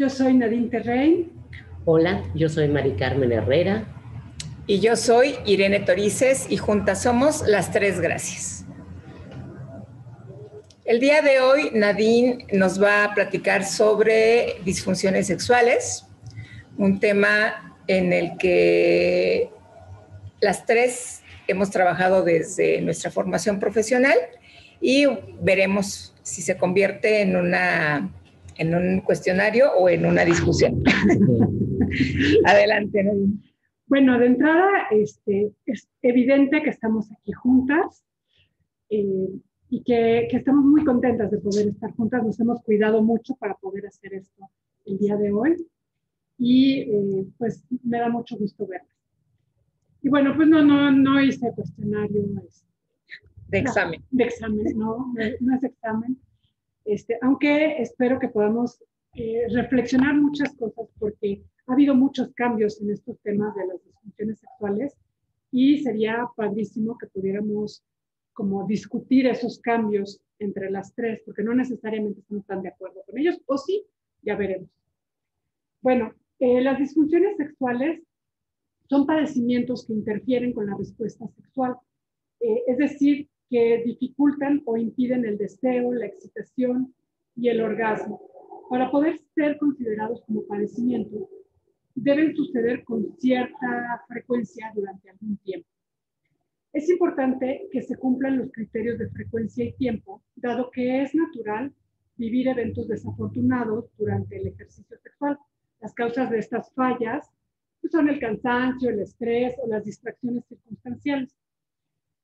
Yo soy Nadine Terrein. Hola, yo soy Mari Carmen Herrera. Y yo soy Irene Torices y juntas somos las tres gracias. El día de hoy Nadine nos va a platicar sobre disfunciones sexuales, un tema en el que las tres hemos trabajado desde nuestra formación profesional y veremos si se convierte en una en un cuestionario o en una discusión. Adelante, Nadine. Bueno, de entrada, este, es evidente que estamos aquí juntas eh, y que, que, estamos muy contentas de poder estar juntas. Nos hemos cuidado mucho para poder hacer esto el día de hoy y eh, pues me da mucho gusto verlas. Y bueno, pues no, no, no hice cuestionario este, de examen. de examen, no, no es examen. Este, aunque espero que podamos eh, reflexionar muchas cosas porque ha habido muchos cambios en estos temas de las disfunciones sexuales y sería padrísimo que pudiéramos como discutir esos cambios entre las tres, porque no necesariamente estamos tan de acuerdo con ellos, o sí, ya veremos. Bueno, eh, las disfunciones sexuales son padecimientos que interfieren con la respuesta sexual, eh, es decir, que dificultan o impiden el deseo, la excitación y el orgasmo. Para poder ser considerados como padecimientos, deben suceder con cierta frecuencia durante algún tiempo. Es importante que se cumplan los criterios de frecuencia y tiempo, dado que es natural vivir eventos desafortunados durante el ejercicio sexual. Las causas de estas fallas son el cansancio, el estrés o las distracciones circunstanciales.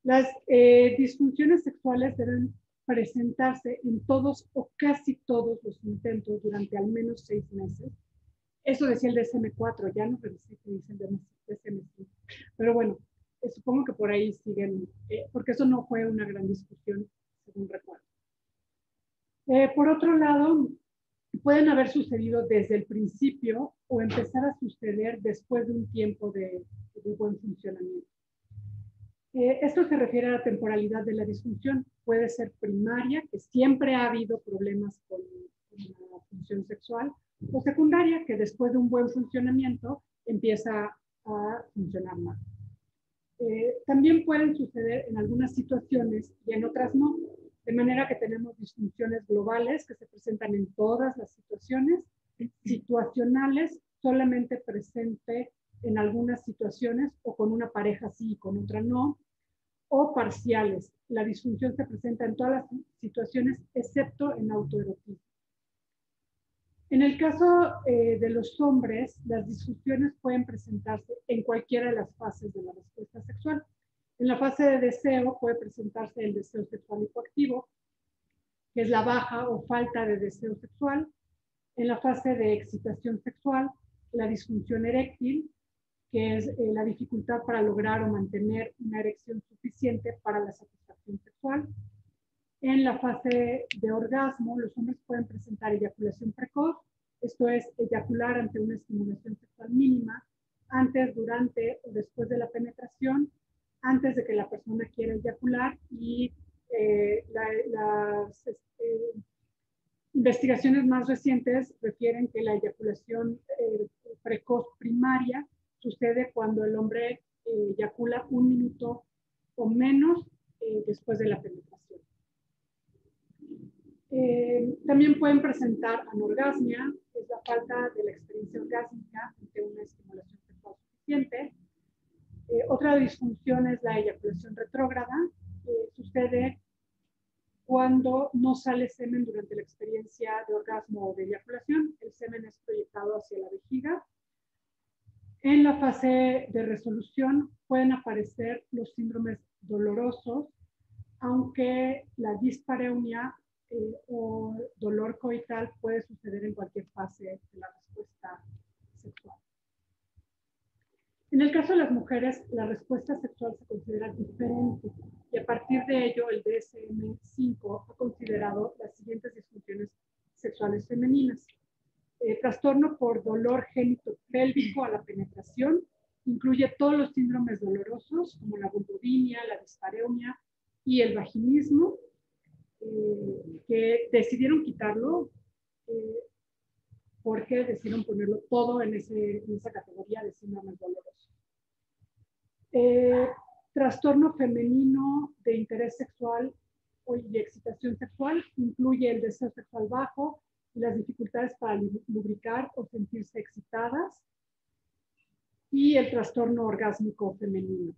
Las eh, disfunciones sexuales deben presentarse en todos o casi todos los intentos durante al menos seis meses. Eso decía el DSM-4, ya no revisé qué dice el DSM-5. Pero bueno, eh, supongo que por ahí siguen, eh, porque eso no fue una gran discusión, según recuerdo. por otro lado, pueden haber sucedido desde el principio o empezar a suceder después de un tiempo de buen funcionamiento. Eh, esto se refiere a la temporalidad de la disfunción. Puede ser primaria, que siempre ha habido problemas con, la función sexual, o secundaria, que después de un buen funcionamiento empieza a funcionar mal. Eh, también pueden suceder en algunas situaciones y en otras no, de manera que tenemos disfunciones globales que se presentan en todas las situaciones, situacionales solamente presente en algunas situaciones o con una pareja sí y con otra no, o parciales. La disfunción se presenta en todas las situaciones excepto en autoerotismo. En el caso eh, de los hombres, las disfunciones pueden presentarse en cualquiera de las fases de la respuesta sexual. En la fase de deseo puede presentarse el deseo sexual hipoactivo, que es la baja o falta de deseo sexual. En la fase de excitación sexual, la disfunción eréctil, que es eh, la dificultad para lograr o mantener una erección suficiente para la satisfacción sexual. En la fase de orgasmo, los hombres pueden presentar eyaculación precoz, esto es eyacular ante una estimulación sexual mínima, antes, durante o después de la penetración, antes de que la persona quiera eyacular y eh, las este, investigaciones más recientes refieren que la eyaculación eh, precoz primaria sucede cuando el hombre eh, eyacula un minuto o menos eh, después de la penetración. Eh, también pueden presentar anorgasmia, que es la falta de la experiencia orgásmica ante una estimulación sexual suficiente. otra disfunción es la eyaculación retrógrada, que sucede cuando no sale semen durante la experiencia de orgasmo o de eyaculación. El semen es proyectado hacia la vejiga en la fase de resolución pueden aparecer los síndromes dolorosos, aunque la dispareunia eh, o dolor coital puede suceder en cualquier fase de la respuesta sexual. En el caso de las mujeres, la respuesta sexual se considera diferente y a partir de ello el DSM-5 ha considerado las siguientes disfunciones sexuales femeninas. Eh, trastorno por dolor pélvico a la penetración, incluye todos los síndromes dolorosos como la vulvodinia, la dispareunia y el vaginismo, eh, que decidieron quitarlo eh, porque decidieron ponerlo todo en, esa categoría de síndromes dolorosos. Eh, trastorno femenino de interés sexual y excitación sexual incluye el deseo sexual bajo y las dificultades para lubricar o sentirse excitadas y el trastorno orgásmico femenino.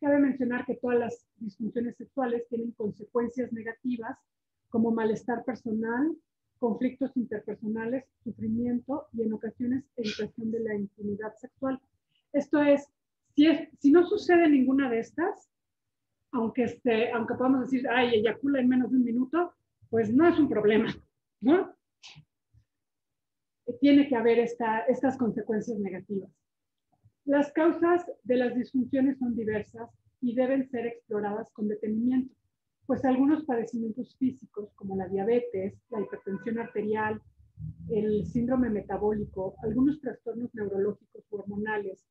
Cabe mencionar que todas las disfunciones sexuales tienen consecuencias negativas como malestar personal, conflictos interpersonales, sufrimiento y en ocasiones evitación de la intimidad sexual. Esto es, si, es, si no sucede ninguna de estas, aunque, este, aunque podamos decir, ay, eyacula en menos de un minuto, pues no es un problema, ¿no? Tiene que haber esta, estas consecuencias negativas. Las causas de las disfunciones son diversas y deben ser exploradas con detenimiento, pues algunos padecimientos físicos como la diabetes, la hipertensión arterial, el síndrome metabólico, algunos trastornos neurológicos o hormonales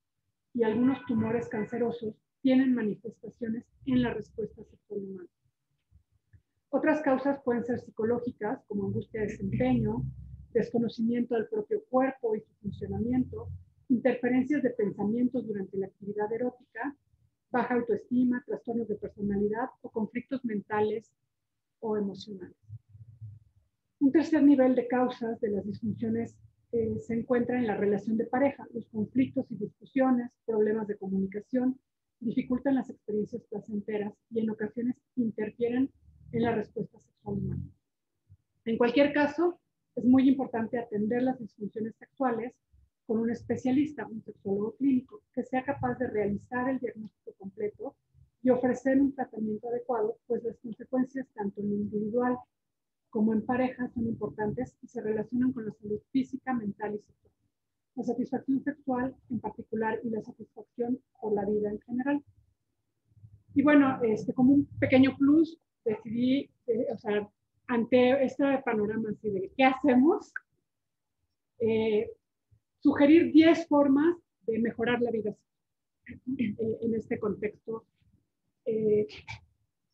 y algunos tumores cancerosos tienen manifestaciones en la respuesta sexual humana. Otras causas pueden ser psicológicas, como angustia de desempeño, desconocimiento del propio cuerpo y su funcionamiento, interferencias de pensamientos durante la actividad erótica, baja autoestima, trastornos de personalidad o conflictos mentales o emocionales. Un tercer nivel de causas de las disfunciones eh, se encuentra en la relación de pareja. Los conflictos y discusiones, problemas de comunicación, dificultan las experiencias placenteras y en ocasiones interfieren en la respuesta sexual humana. En cualquier caso, es muy importante atender las disfunciones sexuales con un especialista, un sexólogo clínico, que sea capaz de realizar el diagnóstico completo y ofrecer un tratamiento adecuado, pues las consecuencias tanto en lo individual como en pareja son importantes y se relacionan con la salud física, mental y sexual. La satisfacción sexual en particular y la satisfacción por la vida en general. Y bueno, este, como un pequeño plus, decidí, eh, o sea, ante este panorama así de qué hacemos, eh, sugerir 10 formas de mejorar la vida en este contexto. Eh,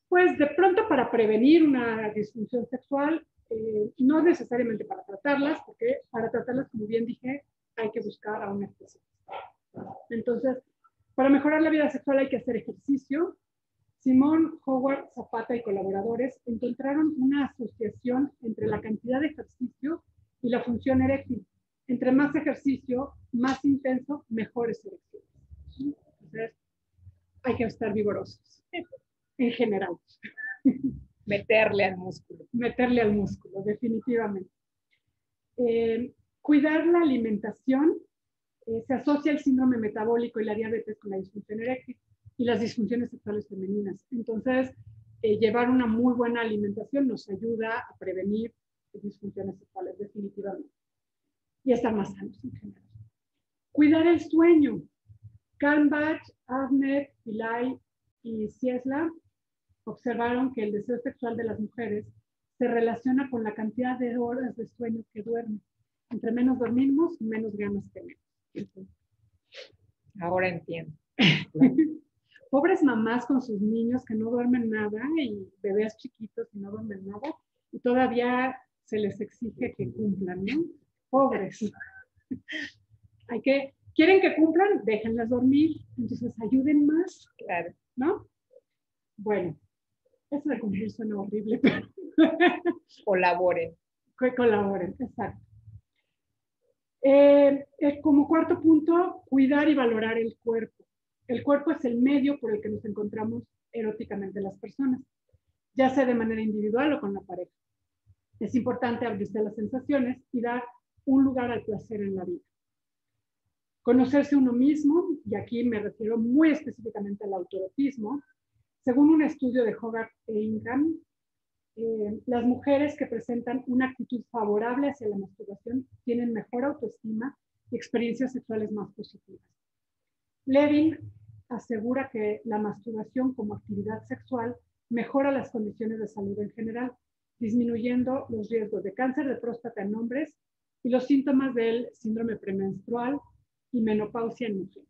pues de pronto para prevenir una disfunción sexual, eh, no necesariamente para tratarlas, porque para tratarlas, como bien dije, hay que buscar a un especialista. Entonces, para mejorar la vida sexual hay que hacer ejercicio. Simón, Howard, Zapata y colaboradores encontraron una asociación entre la cantidad de ejercicio y la función eréctil entre más ejercicio, más intenso, mejores erecciones. Entonces, hay que estar vigorosos, en general. Meterle al músculo. Meterle al músculo, definitivamente. Eh, cuidar la alimentación eh, se asocia el síndrome metabólico y la diabetes con la disfunción eréctil y las disfunciones sexuales femeninas. Entonces, eh, llevar una muy buena alimentación nos ayuda a prevenir disfunciones sexuales, definitivamente y estar más sanos en general. Cuidar el sueño. Kalmbach, Avner, Pillay y Ciesla observaron que el deseo sexual de las mujeres se relaciona con la cantidad de horas de sueño que duermen. Entre menos dormimos, menos ganas tenemos. Ahora entiendo. Pobres mamás con sus niños que no duermen nada y bebés chiquitos que no duermen nada y todavía se les exige que cumplan, ¿no? pobres. Hay que, quieren que cumplan, déjenlas dormir, entonces ayuden más, claro, ¿no? Bueno, eso de cumplir suena horrible, pero colaboren. Que colaboren, exacto. Eh, eh, como cuarto punto, cuidar y valorar el cuerpo. El cuerpo es el medio por el que nos encontramos eróticamente las personas, ya sea de manera individual o con la pareja. Es importante abrirse a las sensaciones y dar un lugar al placer en la vida. Conocerse uno mismo, y aquí me refiero muy específicamente al autorotismo, según un estudio de Hogarth e Ingram, eh, las mujeres que presentan una actitud favorable hacia la masturbación tienen mejor autoestima y experiencias sexuales más positivas. Levin asegura que la masturbación como actividad sexual mejora las condiciones de salud en general, disminuyendo los riesgos de cáncer de próstata en hombres y los síntomas del síndrome premenstrual y menopausia en mujeres.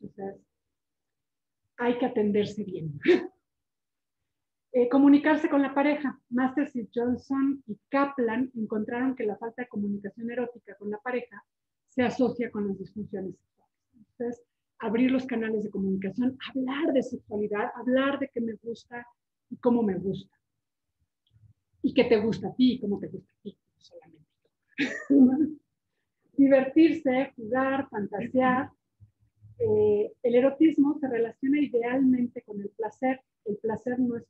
Entonces, hay que atenderse bien. Eh, comunicarse con la pareja. Masters y Johnson y Kaplan encontraron que la falta de comunicación erótica con la pareja se asocia con las disfunciones sexuales. Entonces, abrir los canales de comunicación, hablar de sexualidad, hablar de qué me gusta y cómo me gusta. Y qué te gusta a ti y cómo te gusta a ti. Divertirse, jugar, fantasear. Eh, el erotismo se relaciona idealmente con el placer. El placer no es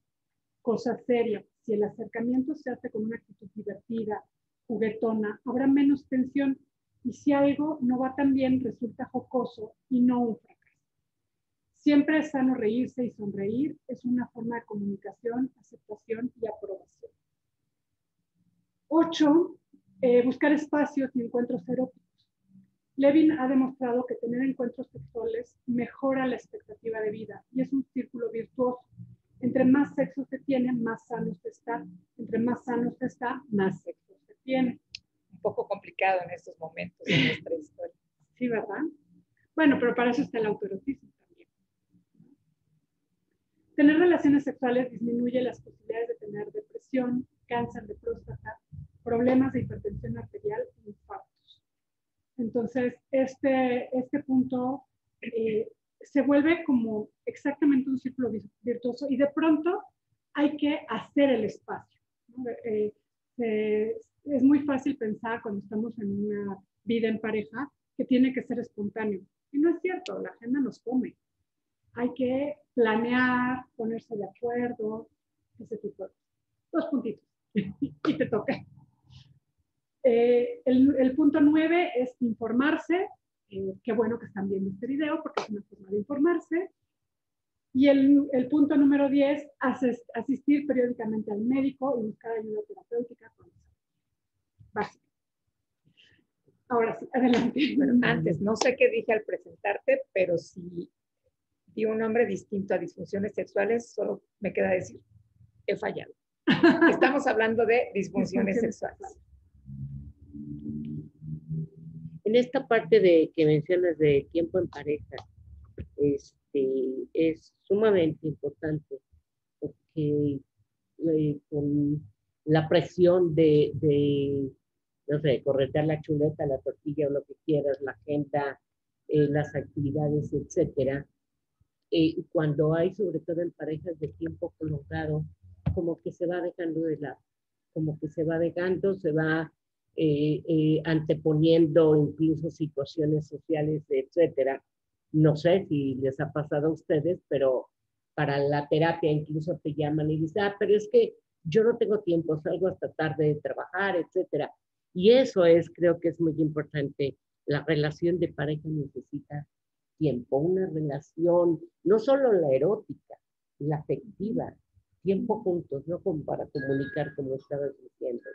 cosa seria. Si el acercamiento se hace con una actitud divertida, juguetona, habrá menos tensión y si algo no va tan bien, resulta jocoso y no un fracaso. Siempre es sano reírse y sonreír. Es una forma de comunicación, aceptación y aprobación. Ocho, eh, buscar espacios y encuentros eróticos. Levin ha demostrado que tener encuentros sexuales mejora la expectativa de vida y es un círculo virtuoso. Entre más sexo se tiene, más sano se está. Entre más sano se está, más sexo se tiene poco complicado en estos momentos de nuestra historia. Sí, ¿verdad? Bueno, pero para eso está el autoerotismo también. Tener relaciones sexuales disminuye las posibilidades de tener depresión, cáncer de próstata, problemas de hipertensión arterial e infartos. Entonces, este, este punto eh, se vuelve como exactamente un círculo virtuoso y de pronto hay que hacer el espacio. ¿no? Eh, es muy fácil pensar cuando estamos en una vida en pareja que tiene que ser espontáneo. Y no es cierto, la agenda nos come. Hay que planear, ponerse de acuerdo, ese tipo de. Dos puntitos y te toca. Eh, el, punto nueve es informarse. Eh, qué bueno que están viendo este video porque es una forma de informarse. Y el, el punto número diez, asistir periódicamente al médico y buscar ayuda terapéutica con básico. Ahora sí, adelante. antes, no sé qué dije al presentarte, pero si di un nombre distinto a disfunciones sexuales, solo me queda decir, he fallado. Estamos hablando de disfunciones sexuales. En esta parte de que mencionas de tiempo en pareja, este, es sumamente importante porque eh, con la presión de, de no sé, corretear la chuleta, la tortilla o lo que quieras, la agenda, eh, las actividades, etcétera. Eh, cuando hay, sobre todo en parejas de tiempo prolongado, como que se va dejando de lado, como que se va dejando, se va eh, anteponiendo incluso situaciones sociales, etcétera. No sé si les ha pasado a ustedes, pero para la terapia incluso te llaman y dicen, ah, pero es que yo no tengo tiempo, salgo hasta tarde de trabajar, etcétera. Y eso es, creo que es muy importante. La relación de pareja necesita tiempo, una relación, no solo la erótica, la afectiva, tiempo juntos, no como para comunicar, como estabas diciendo,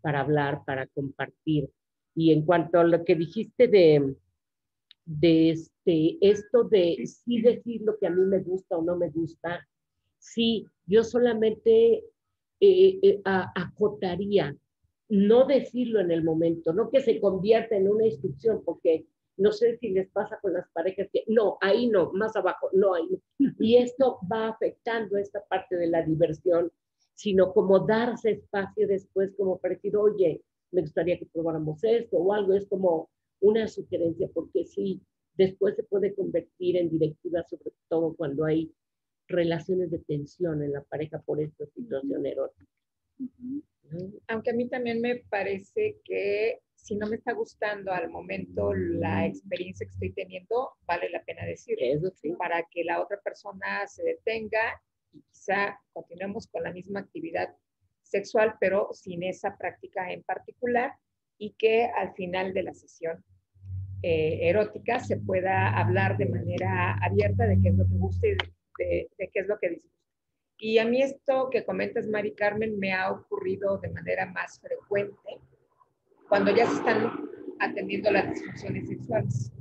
para hablar, para compartir. Y en cuanto a lo que dijiste de, de este, esto de sí decir lo que a mí me gusta o no me gusta, sí, yo solamente eh, eh, acotaría no decirlo en el momento, no que se convierta en una instrucción, porque no sé si les pasa con las parejas que no, ahí no, más abajo, no, ahí Y esto va afectando esta parte de la diversión, sino como darse espacio después, como para decir, oye, me gustaría que probáramos esto o algo, es como una sugerencia, porque sí, después se puede convertir en directiva, sobre todo cuando hay relaciones de tensión en la pareja por esta situación erótica. Aunque a mí también me parece que si no me está gustando al momento la experiencia que estoy teniendo, vale la pena decir Eso Para que la otra persona se detenga y quizá continuemos con la misma actividad sexual, pero sin esa práctica en particular y que al final de la sesión eh, erótica se pueda hablar de manera abierta de qué es lo que gusta y de, de qué es lo que disfruta. Y a mí esto que comentas, Mari Carmen, me ha ocurrido de manera más frecuente cuando ya se están atendiendo las disfunciones sexuales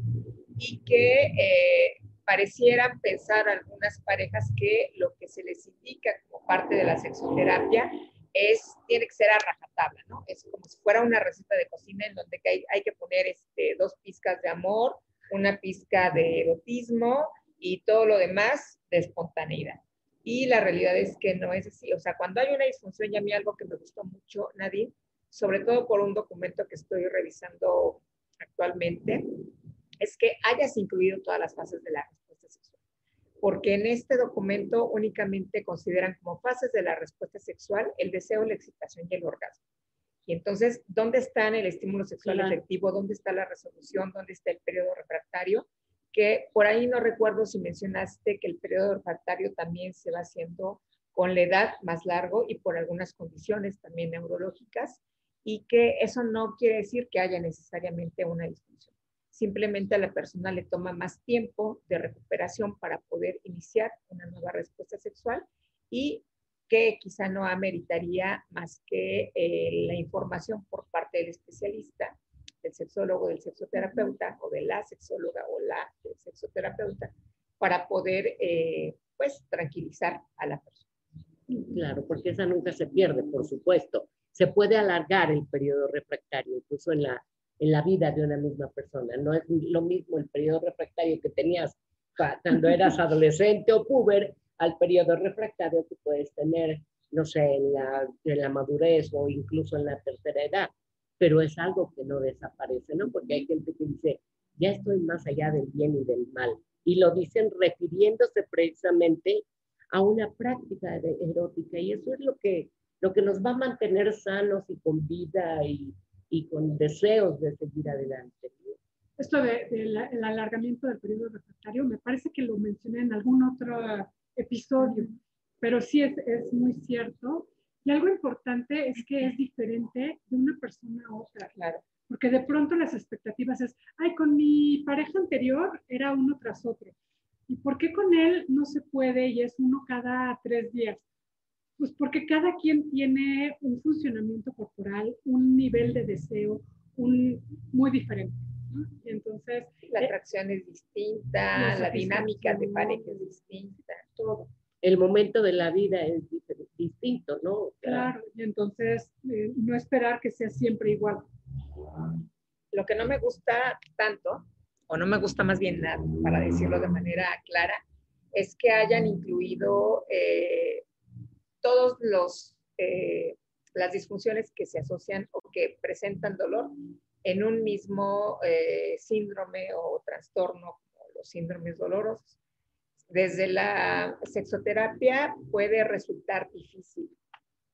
y que eh, parecieran pensar algunas parejas que lo que se les indica como parte de la sexoterapia es, tiene que ser a rajatabla, ¿no? Es como si fuera una receta de cocina en donde hay, hay que poner este, dos pizcas de amor, una pizca de erotismo y todo lo demás de espontaneidad. Y la realidad es que no es así. O sea, cuando hay una disfunción, y a mí algo que me gustó mucho, Nadine, sobre todo por un documento que estoy revisando actualmente, es que hayas incluido todas las fases de la respuesta sexual. Porque en este documento únicamente consideran como fases de la respuesta sexual el deseo, la excitación y el orgasmo. Y entonces, ¿dónde está el estímulo sexual efectivo? ¿Dónde está la resolución? ¿Dónde está el periodo refractario? Que por ahí no recuerdo si mencionaste que el periodo refractario también se va haciendo con la edad más largo y por algunas condiciones también neurológicas y que eso no quiere decir que haya necesariamente una disfunción. Simplemente a la persona le toma más tiempo de recuperación para poder iniciar una nueva respuesta sexual y que quizá no ameritaría más que eh, la información por parte del especialista, del sexólogo, del sexoterapeuta o de la sexóloga o la del sexoterapeuta para poder eh, pues tranquilizar a la persona. Claro, porque esa nunca se pierde, por supuesto. Se puede alargar el periodo refractario, incluso en la en la vida de una misma persona. No es lo mismo el periodo refractario que tenías cuando eras adolescente o puber al periodo refractario que puedes tener, no sé, en la, en la madurez o incluso en la tercera edad. Pero es algo que no desaparece, ¿no? Porque hay gente que dice, ya estoy más allá del bien y del mal. Y lo dicen refiriéndose precisamente a una práctica erótica. Y eso es lo que, lo que nos va a mantener sanos y con vida y, y con deseos de seguir adelante. Esto del alargamiento del periodo refractario, me parece que lo mencioné en algún otro episodio, pero sí es, es muy cierto. Y algo importante es que es diferente de una persona a otra, claro. Porque de pronto las expectativas es, ay, con mi pareja anterior era uno tras otro. ¿Y por qué con él no se puede y es uno cada tres días? Pues porque cada quien tiene un funcionamiento corporal, un nivel de deseo un, muy diferente. entonces, la eh, atracción es distinta, la dinámica de pareja es distinta, todo. El momento de la vida es distinto, ¿no? Claro, y entonces eh, no esperar que sea siempre igual. Lo que no me gusta tanto, o no me gusta más bien nada, para decirlo de manera clara, es que hayan incluido eh, todos los eh, las disfunciones que se asocian o que presentan dolor en un mismo eh, síndrome o trastorno, como los síndromes dolorosos. Desde la sexoterapia puede resultar difícil,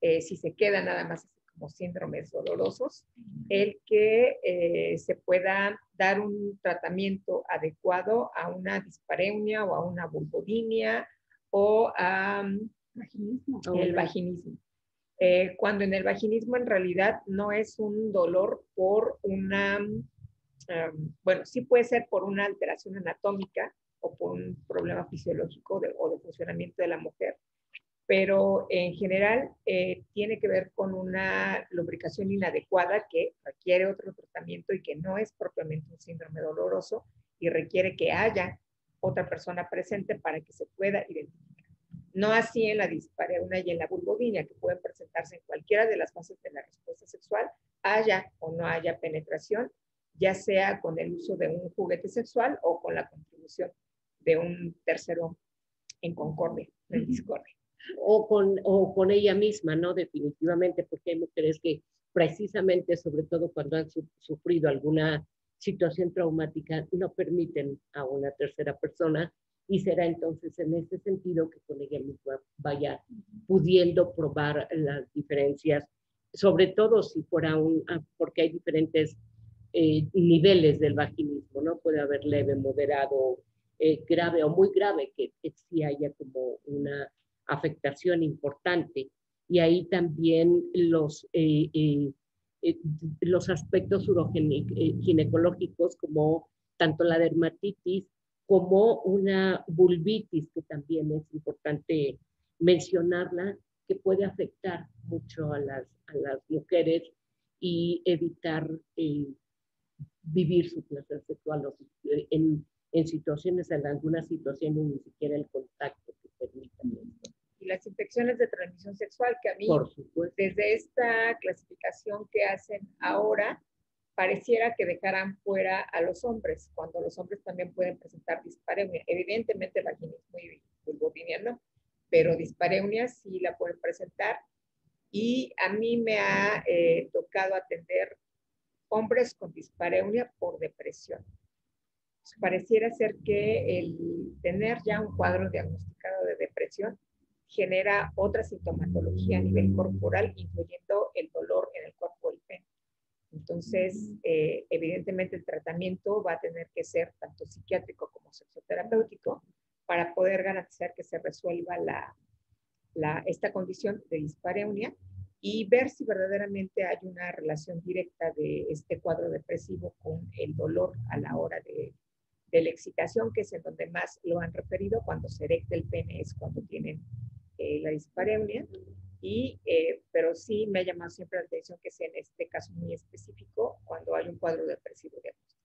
eh, si se queda nada más como síndromes dolorosos, el que se pueda dar un tratamiento adecuado a una dispareunia o a una vulvodinia o a Vaginismo. El vaginismo. Eh, cuando en el vaginismo en realidad no es un dolor por una, em, bueno, sí puede ser por una alteración anatómica o por un problema fisiológico o de funcionamiento de la mujer, pero en general eh, tiene que ver con una lubricación inadecuada que requiere otro tratamiento y que no es propiamente un síndrome doloroso y requiere que haya otra persona presente para que se pueda identificar. No así en la dispareunia y en la vulvodinia, que pueden presentarse en cualquiera de las fases de la respuesta sexual, haya o no haya penetración, ya sea con el uso de un juguete sexual o con la contribución de un tercero en concordia, en discordia. O con, o con ella misma, ¿no? Definitivamente, porque hay mujeres que precisamente, sobre todo cuando han sufrido alguna situación traumática, no permiten a una tercera persona y será entonces en ese sentido que con ella misma vaya pudiendo probar las diferencias, sobre todo si fuera un, ah, porque hay diferentes eh, niveles del vaginismo, ¿no? Puede haber leve, moderado, eh, grave o muy grave, que, sí haya como una afectación importante. Y ahí también los, eh, los aspectos ginecológicos como tanto la dermatitis como una vulvitis, que también es importante mencionarla, que puede afectar mucho a las, a las mujeres y evitar eh, vivir su placer sexual en, en situaciones, en algunas situaciones, ni siquiera el contacto que permitan esto. Y las infecciones de transmisión sexual, que a mí, desde esta clasificación que hacen ahora, pareciera que dejaran fuera a los hombres, cuando los hombres también pueden presentar dispareunia. Evidentemente, vaginismo y vulvodynia pero dispareunia sí la pueden presentar. Y a mí me ha eh, tocado atender hombres con dispareunia por depresión. Pareciera ser que el tener ya un cuadro diagnosticado de depresión genera otra sintomatología a nivel corporal, incluyendo el dolor en el cuerpo del pene. Entonces, eh, evidentemente el tratamiento va a tener que ser tanto psiquiátrico como sexoterapéutico para poder garantizar que se resuelva la, la, esta condición de dispareunia y ver si verdaderamente hay una relación directa de este cuadro depresivo con el dolor a la hora de, de la excitación, que es en donde más lo han referido, cuando se erecta el pene es cuando tienen eh, la dispareunia, y, eh, pero sí me ha llamado siempre la atención que sea en este caso muy específico cuando hay un cuadro depresivo diagnóstico.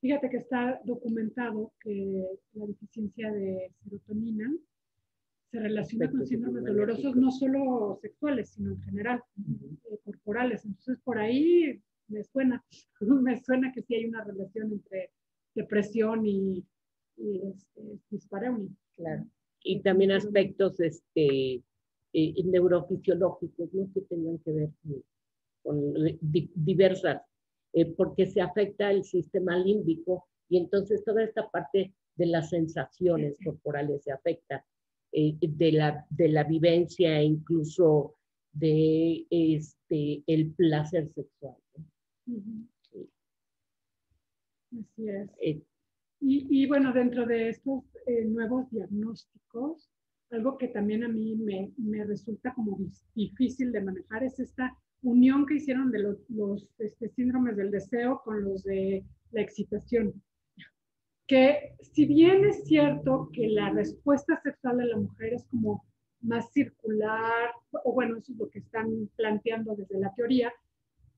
Fíjate que está documentado que la deficiencia de serotonina se relaciona con síndromes dolorosos no solo sexuales, sino en general, eh, corporales. Entonces, por ahí me suena, me suena que sí hay una relación entre depresión y, y este, dispareunia. Claro. Y también aspectos este, eh, neurofisiológicos, ¿no? Que tengan que ver con, diversas, eh, porque se afecta el sistema límbico y entonces toda esta parte de las sensaciones corporales se afecta eh, de, la, de la vivencia e incluso de este, el placer sexual. Así es. Eh, y, y, bueno, dentro de estos eh, nuevos diagnósticos, algo que también a mí me, me, resulta como difícil de manejar es esta unión que hicieron de los, los este, síndromes del deseo con los de la excitación que si bien es cierto que la respuesta sexual de la mujer es como más circular, o bueno, eso es lo que están planteando desde la teoría,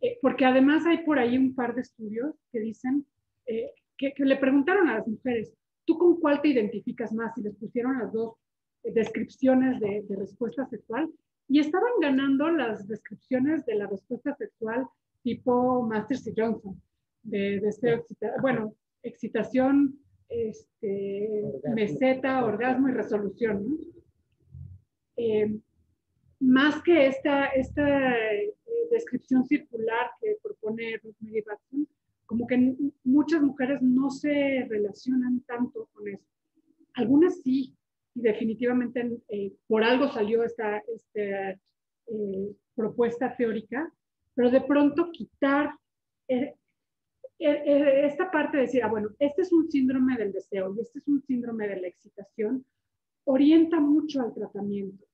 eh, porque además hay por ahí un par de estudios que dicen, eh, que, le preguntaron a las mujeres, ¿tú con cuál te identificas más? Y les pusieron las dos descripciones de, respuesta sexual, y estaban ganando las descripciones de la respuesta sexual tipo Masters y Johnson, de deseo, bueno, excitación, este, meseta, orgasmo y resolución. ¿no? Eh, más que esta, esta eh, descripción circular que propone Rosemary Batson, como que muchas mujeres no se relacionan tanto con eso. Algunas sí, y definitivamente eh, por algo salió esta, esta propuesta teórica, pero de pronto quitar eh, eh, esta parte de decir, ah, bueno, este es un síndrome del deseo y este es un síndrome de la excitación, orienta mucho al tratamiento.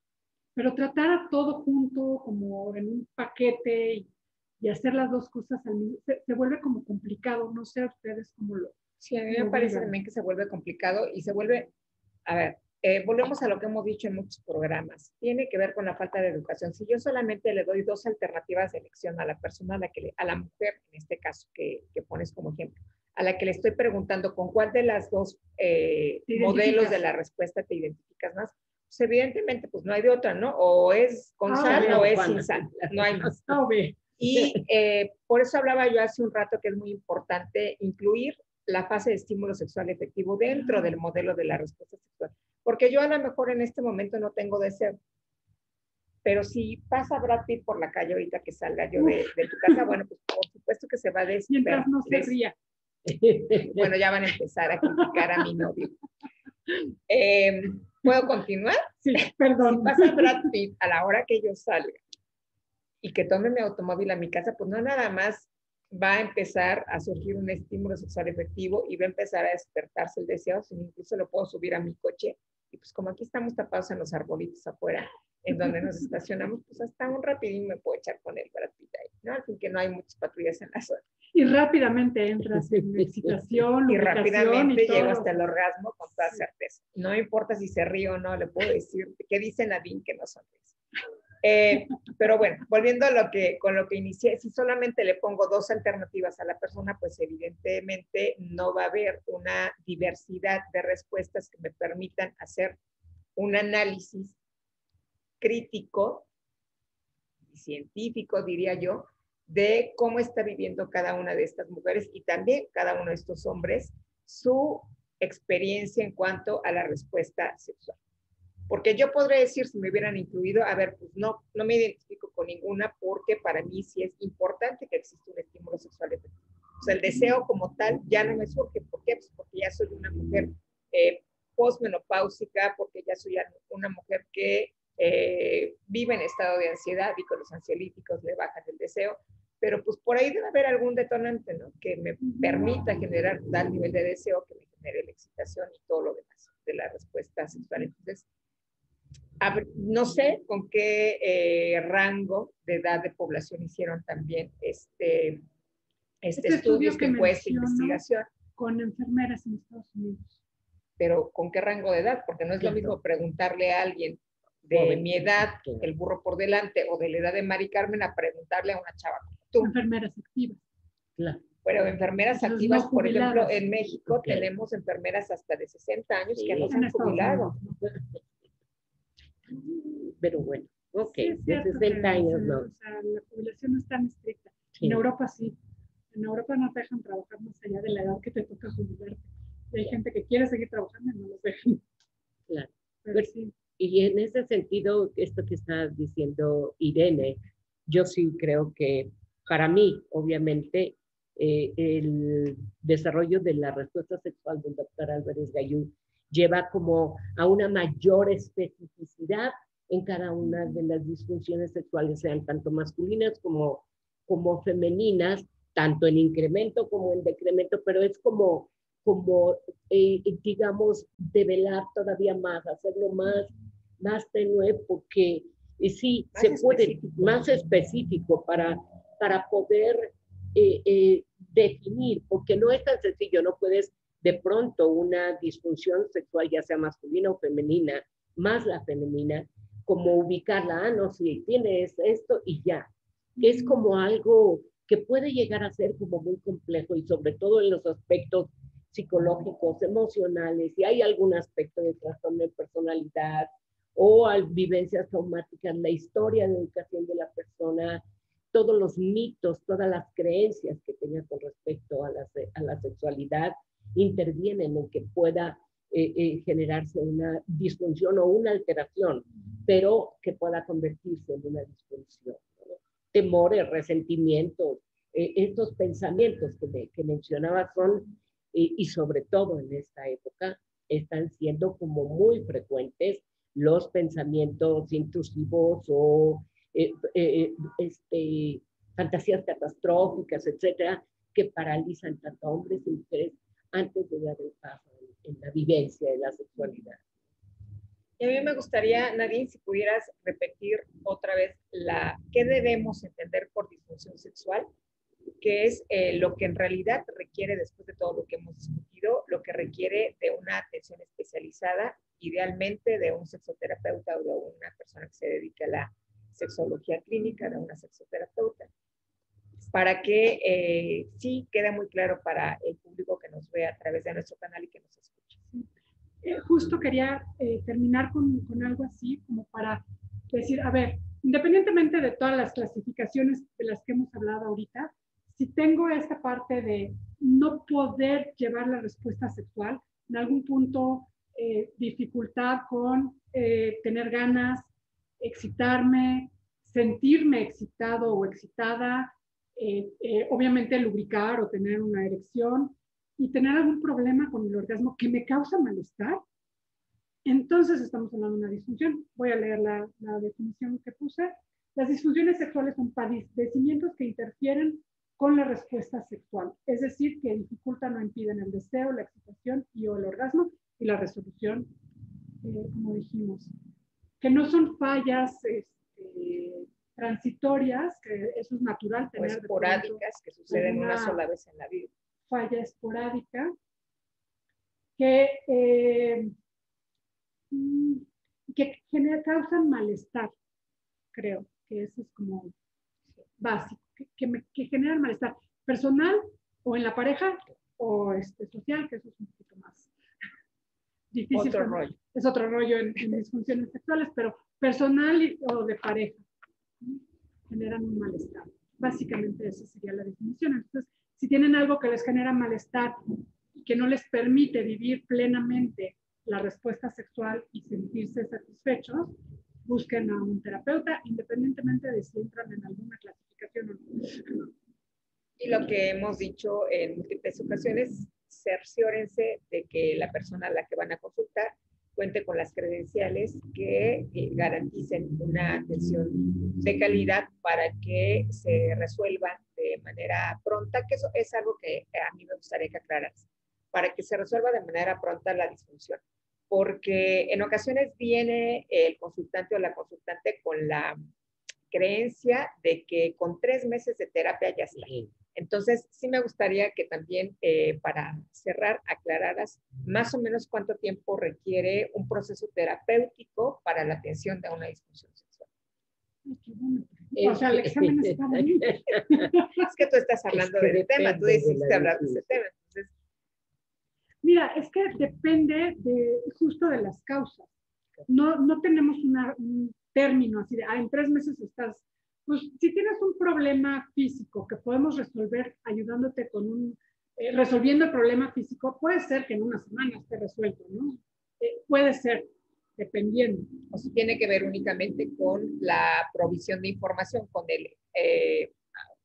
Pero tratar a todo junto, como en un paquete y, hacer las dos cosas al mismo, se, se, vuelve como complicado. No sé a ustedes cómo lo. Sí, a mí me parece también que se vuelve complicado y se vuelve, a ver, eh, volvemos a lo que hemos dicho en muchos programas, tiene que ver con la falta de educación. Si yo solamente le doy dos alternativas de elección a la persona, a la, que a la mujer, en este caso que, que, pones como ejemplo, a la que le estoy preguntando con cuál de las dos eh, modelos de la respuesta te identificas más, pues evidentemente pues no hay de otra, ¿no? O es con ah, sal o es sin sal, no hay más. Ah, y eh, por eso hablaba yo hace un rato que es muy importante incluir la fase de estímulo sexual efectivo dentro del modelo de la respuesta sexual. Porque yo a lo mejor en este momento no tengo deseo. Pero si pasa Brad Pitt por la calle ahorita que salga yo de, tu casa, bueno, pues por supuesto que se va a des Mientras no se ría. Bueno, ya van a empezar a criticar a mi novio. Em, ¿Puedo continuar? Sí, perdón. Si pasa Brad Pitt a la hora que yo salga y que tome mi automóvil a mi casa, pues no nada más va a empezar a surgir un estímulo sexual efectivo y va a empezar a despertarse el deseo, sino incluso lo puedo subir a mi coche y pues como aquí estamos tapados en los arbolitos afuera, en donde nos estacionamos, pues hasta un rapidín me puedo echar con el baratita ahí, ¿no? Al fin que no hay muchas patrullas en la zona. Y rápidamente entras en excitación, Y rápidamente llego hasta el orgasmo con toda certeza. No importa si se ríe o no, le puedo decir, ¿qué dice Nadine que no sonríe? Eh, pero bueno, volviendo a lo que, con lo que inicié, si solamente le pongo dos alternativas a la persona, pues evidentemente no va a haber una diversidad de respuestas que me permitan hacer un análisis crítico, científico, diría yo, de cómo está viviendo cada una de estas mujeres y también cada uno de estos hombres su experiencia en cuanto a la respuesta sexual. Porque yo podría decir, si me hubieran incluido, a ver, pues no, no me identifico con ninguna porque para mí sí es importante que exista un estímulo sexual. O sea, el deseo como tal ya no me surge. ¿Por qué? Pues porque ya soy una mujer eh, postmenopáusica, porque ya soy una mujer que eh, vive en estado de ansiedad y con los ansiolíticos le bajan el deseo. Pero pues por ahí debe haber algún detonante, ¿no? Que me permita generar tal nivel de deseo que me genere la excitación y todo lo demás de la respuesta sexual. Entonces, no sé con qué eh, rango de edad de población hicieron también este, este, este estudio, que, fue esta investigación. Con enfermeras en Estados Unidos. Pero ¿con qué rango de edad? Porque no es lo mismo preguntarle a alguien de mi edad, el burro por delante, o de la edad de Mari Carmen, a preguntarle a una chava como tú. Enfermeras activas. Claro. Pero enfermeras activas, por ejemplo, en México tenemos enfermeras hasta de 60 años que no se han jubilado. Pero bueno, ok, de 60 años no. O sea, la jubilación no es tan estricta. En Europa sí. En Europa no te dejan trabajar más allá de la edad que te toca jubilarte. Y hay gente que quiere seguir trabajando y no los dejan. Claro. Pero, sí. Y en ese sentido, esto que está diciendo Irene, yo sí creo que para mí, obviamente, eh, el desarrollo de la respuesta sexual del doctor Álvarez Gayú lleva como a una mayor especificidad en cada una de las disfunciones sexuales, sean tanto masculinas como, como femeninas, tanto en incremento como en decremento, pero es como, como eh, digamos, develar todavía más, hacerlo más, más tenue, porque eh, sí, se puede, más específico para, para poder eh, definir, porque no es tan sencillo, no puedes de pronto una disfunción sexual, ya sea masculina o femenina, más la femenina, como ubicarla, ah, no, si tienes esto y ya. Es como algo que puede llegar a ser como muy complejo y sobre todo en los aspectos psicológicos, emocionales, si hay algún aspecto de trastorno de personalidad o vivencias traumáticas, la historia de educación de la persona, todos los mitos, todas las creencias que tenía con respecto a la, a la sexualidad, intervienen en que pueda eh, eh, generarse una disfunción o una alteración, pero que pueda convertirse en una disfunción. Temores, resentimientos, eh, estos pensamientos que, que mencionaba son, y sobre todo en esta época, están siendo como muy frecuentes los pensamientos intrusivos o este, fantasías catastróficas, etcétera, que paralizan tanto a hombres y mujeres antes de dar el paso en, la vivencia de la sexualidad. Y a mí me gustaría, Nadine, si pudieras repetir otra vez la, qué debemos entender por disfunción sexual, que es eh, lo que en realidad requiere, después de todo lo que hemos discutido, lo que requiere de una atención especializada, idealmente de un sexoterapeuta o de una persona que se dedique a la sexología clínica, de una sexoterapeuta para que eh, sí quede muy claro para el público que nos ve a través de nuestro canal y que nos escuche. Eh, justo quería eh, terminar con, con, algo así, como para decir, a ver, independientemente de todas las clasificaciones de las que hemos hablado ahorita, si tengo esta parte de no poder llevar la respuesta sexual, en algún punto dificultad con tener ganas, excitarme, sentirme excitado o excitada, eh, eh, obviamente lubricar o tener una erección y tener algún problema con el orgasmo que me causa malestar, entonces estamos hablando de una disfunción. Voy a leer la, definición que puse. Las disfunciones sexuales son padecimientos que interfieren con la respuesta sexual, es decir, que dificultan o impiden el deseo, la excitación y o el orgasmo y la resolución, eh, como dijimos. Que no son fallas este, transitorias, que eso es natural tener. O esporádicas, que suceden una, sola vez en la vida. Falla esporádica, que, eh, mm, que causan malestar. creo que eso es como básico, que, me, que generan malestar personal o en la pareja o este, social, que eso es un poquito más difícil. Otro rollo. Es otro rollo en, mis funciones sexuales, pero personal o de pareja generan un malestar. Básicamente esa sería la definición. Entonces, si tienen algo que les genera malestar y que no les permite vivir plenamente la respuesta sexual y sentirse satisfechos, busquen a un terapeuta, independientemente de si entran en alguna clasificación o no. Y lo que hemos dicho en múltiples ocasiones, cerciórense de que la persona a la que van a consultar cuente con las credenciales que eh, garanticen una atención de calidad para que se resuelva de manera pronta, que eso es algo que a mí me gustaría que aclaras, para que se resuelva de manera pronta la disfunción. Porque en ocasiones viene el consultante o la consultante con la creencia de que con tres meses de terapia ya está. Entonces, sí me gustaría que también eh, para cerrar aclararas más o menos cuánto tiempo requiere un proceso terapéutico para la atención de una disfunción sexual. o sea, el examen está es que tú estás hablando del tema, tú decidiste hablar de ese tema. Entonces... Mira, es que depende de, justo de las causas. No, no tenemos un término así de, ah, en tres meses estás pues si tienes un problema físico que podemos resolver ayudándote con un, eh, resolviendo el problema físico, puede ser que en una semana esté resuelto, ¿no? Eh, puede ser, dependiendo. O si tiene que ver únicamente con la provisión de información, con el eh,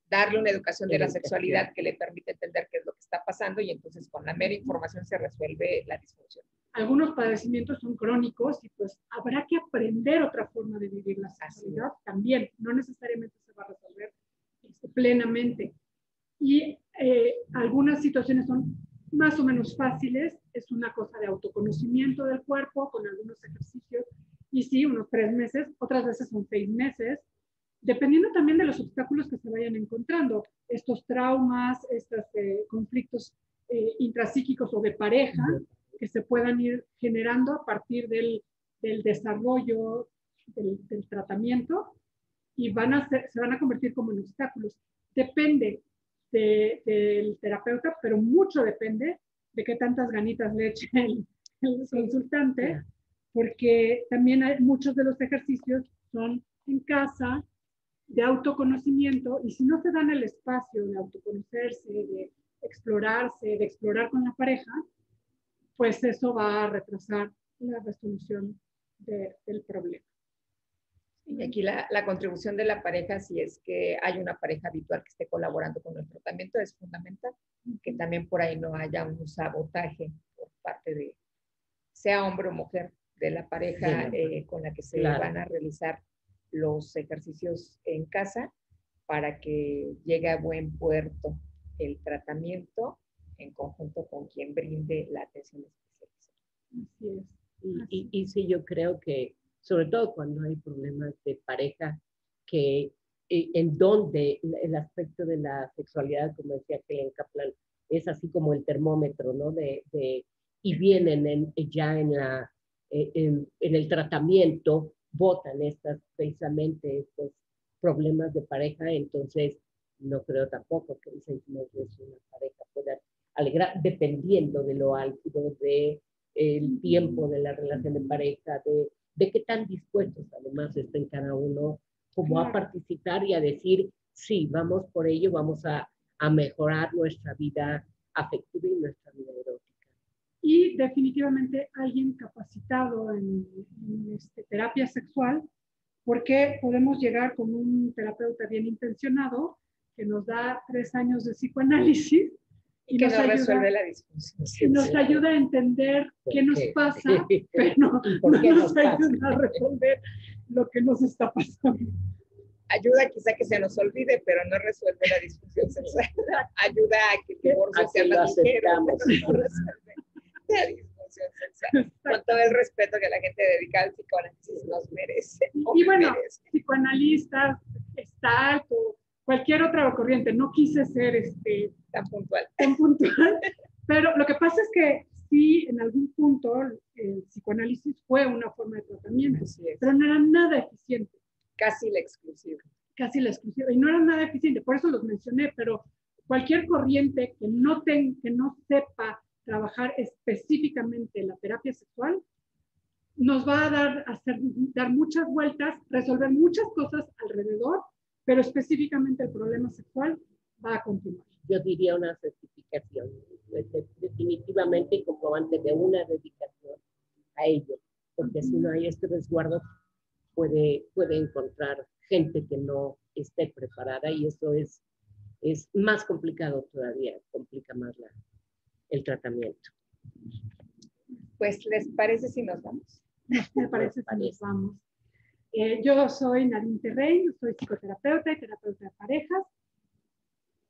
darle una educación de la sexualidad que le permite entender qué es lo que está pasando y entonces con la mera información se resuelve la disfunción algunos padecimientos son crónicos y pues habrá que aprender otra forma de vivir la sexualidad también. No necesariamente se va a resolver este, plenamente. Y eh, algunas situaciones son más o menos fáciles, es una cosa de autoconocimiento del cuerpo con algunos ejercicios. Y sí, unos tres meses, otras veces son seis meses, dependiendo también de los obstáculos que se vayan encontrando, estos traumas, estos eh, conflictos eh, intrapsíquicos o de pareja, que se puedan ir generando a partir del, del desarrollo del, del, tratamiento y van a se van a convertir como en obstáculos. Depende de, del terapeuta, pero mucho depende de qué tantas ganitas le eche el, el consultante, porque también hay, muchos de los ejercicios son en casa, de autoconocimiento, y si no se dan el espacio de autoconocerse, de explorarse, de explorar con la pareja, pues eso va a retrasar la resolución del problema. Y aquí la, la, contribución de la pareja, si es que hay una pareja habitual que esté colaborando con el tratamiento, es fundamental. Que también por ahí no haya un sabotaje por parte de, sea hombre o mujer, de la pareja eh, con la que se van a realizar los ejercicios en casa para que llegue a buen puerto el tratamiento en conjunto con quien brinde la atención especializada. Y, y, sí, yo creo que, sobre todo cuando hay problemas de pareja, que eh, en donde el aspecto de la sexualidad, como decía Kellen Kaplan, es así como el termómetro, ¿no? De, de y vienen en, ya en, la, eh, en, en, el tratamiento, votan estas, precisamente estos problemas de pareja, entonces no creo tampoco que en seis meses una pareja pueda dependiendo de lo álgido, de el tiempo de la relación de pareja, de, de qué tan dispuestos además estén cada uno como a participar y a decir, sí, vamos por ello, vamos a, a mejorar nuestra vida afectiva y nuestra vida erótica. Y definitivamente alguien capacitado en, en este, terapia sexual, porque podemos llegar con un terapeuta bien intencionado que nos da tres años de psicoanálisis y que nos, ayuda, resuelve la disfunción. Nos ayuda a entender qué nos pasa, pero no, nos, ayuda a resolver lo que nos está pasando. Ayuda quizá que se nos olvide, pero no resuelve la disfunción sexual. Ayuda a que el divorcio sea más ligero, no resuelve la disfunción sexual. Con todo el respeto que la gente dedica al psicoanálisis nos merece. Y, bueno, psicoanalistas, o cualquier otra corriente. No quise ser este, tan puntual. Tan puntual. Pero lo que pasa es que sí, en algún punto, el psicoanálisis fue una forma de tratamiento, pero no era nada eficiente. casi la exclusiva. Casi la exclusiva. Y no era nada eficiente, por eso los mencioné, pero cualquier corriente que no, ten, que no sepa trabajar específicamente la terapia sexual nos va a dar, hacer, dar muchas vueltas, resolver muchas cosas alrededor, pero específicamente el problema sexual va a continuar. Yo diría una certificación, definitivamente y comprobante de una dedicación a ello, porque si no hay este resguardo, puede, puede encontrar gente que no esté preparada y eso es, es más complicado todavía, complica más la, el tratamiento. Pues, ¿les parece si nos vamos? Me parece si nos vamos. Eh, yo soy Nadine Terrey, soy psicoterapeuta y terapeuta de parejas.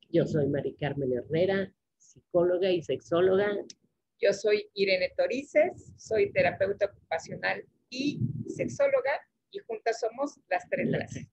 Yo soy Mari Carmen Herrera, psicóloga y sexóloga. Yo soy Irene Torices, soy terapeuta ocupacional y sexóloga y juntas somos las tres. Las tres.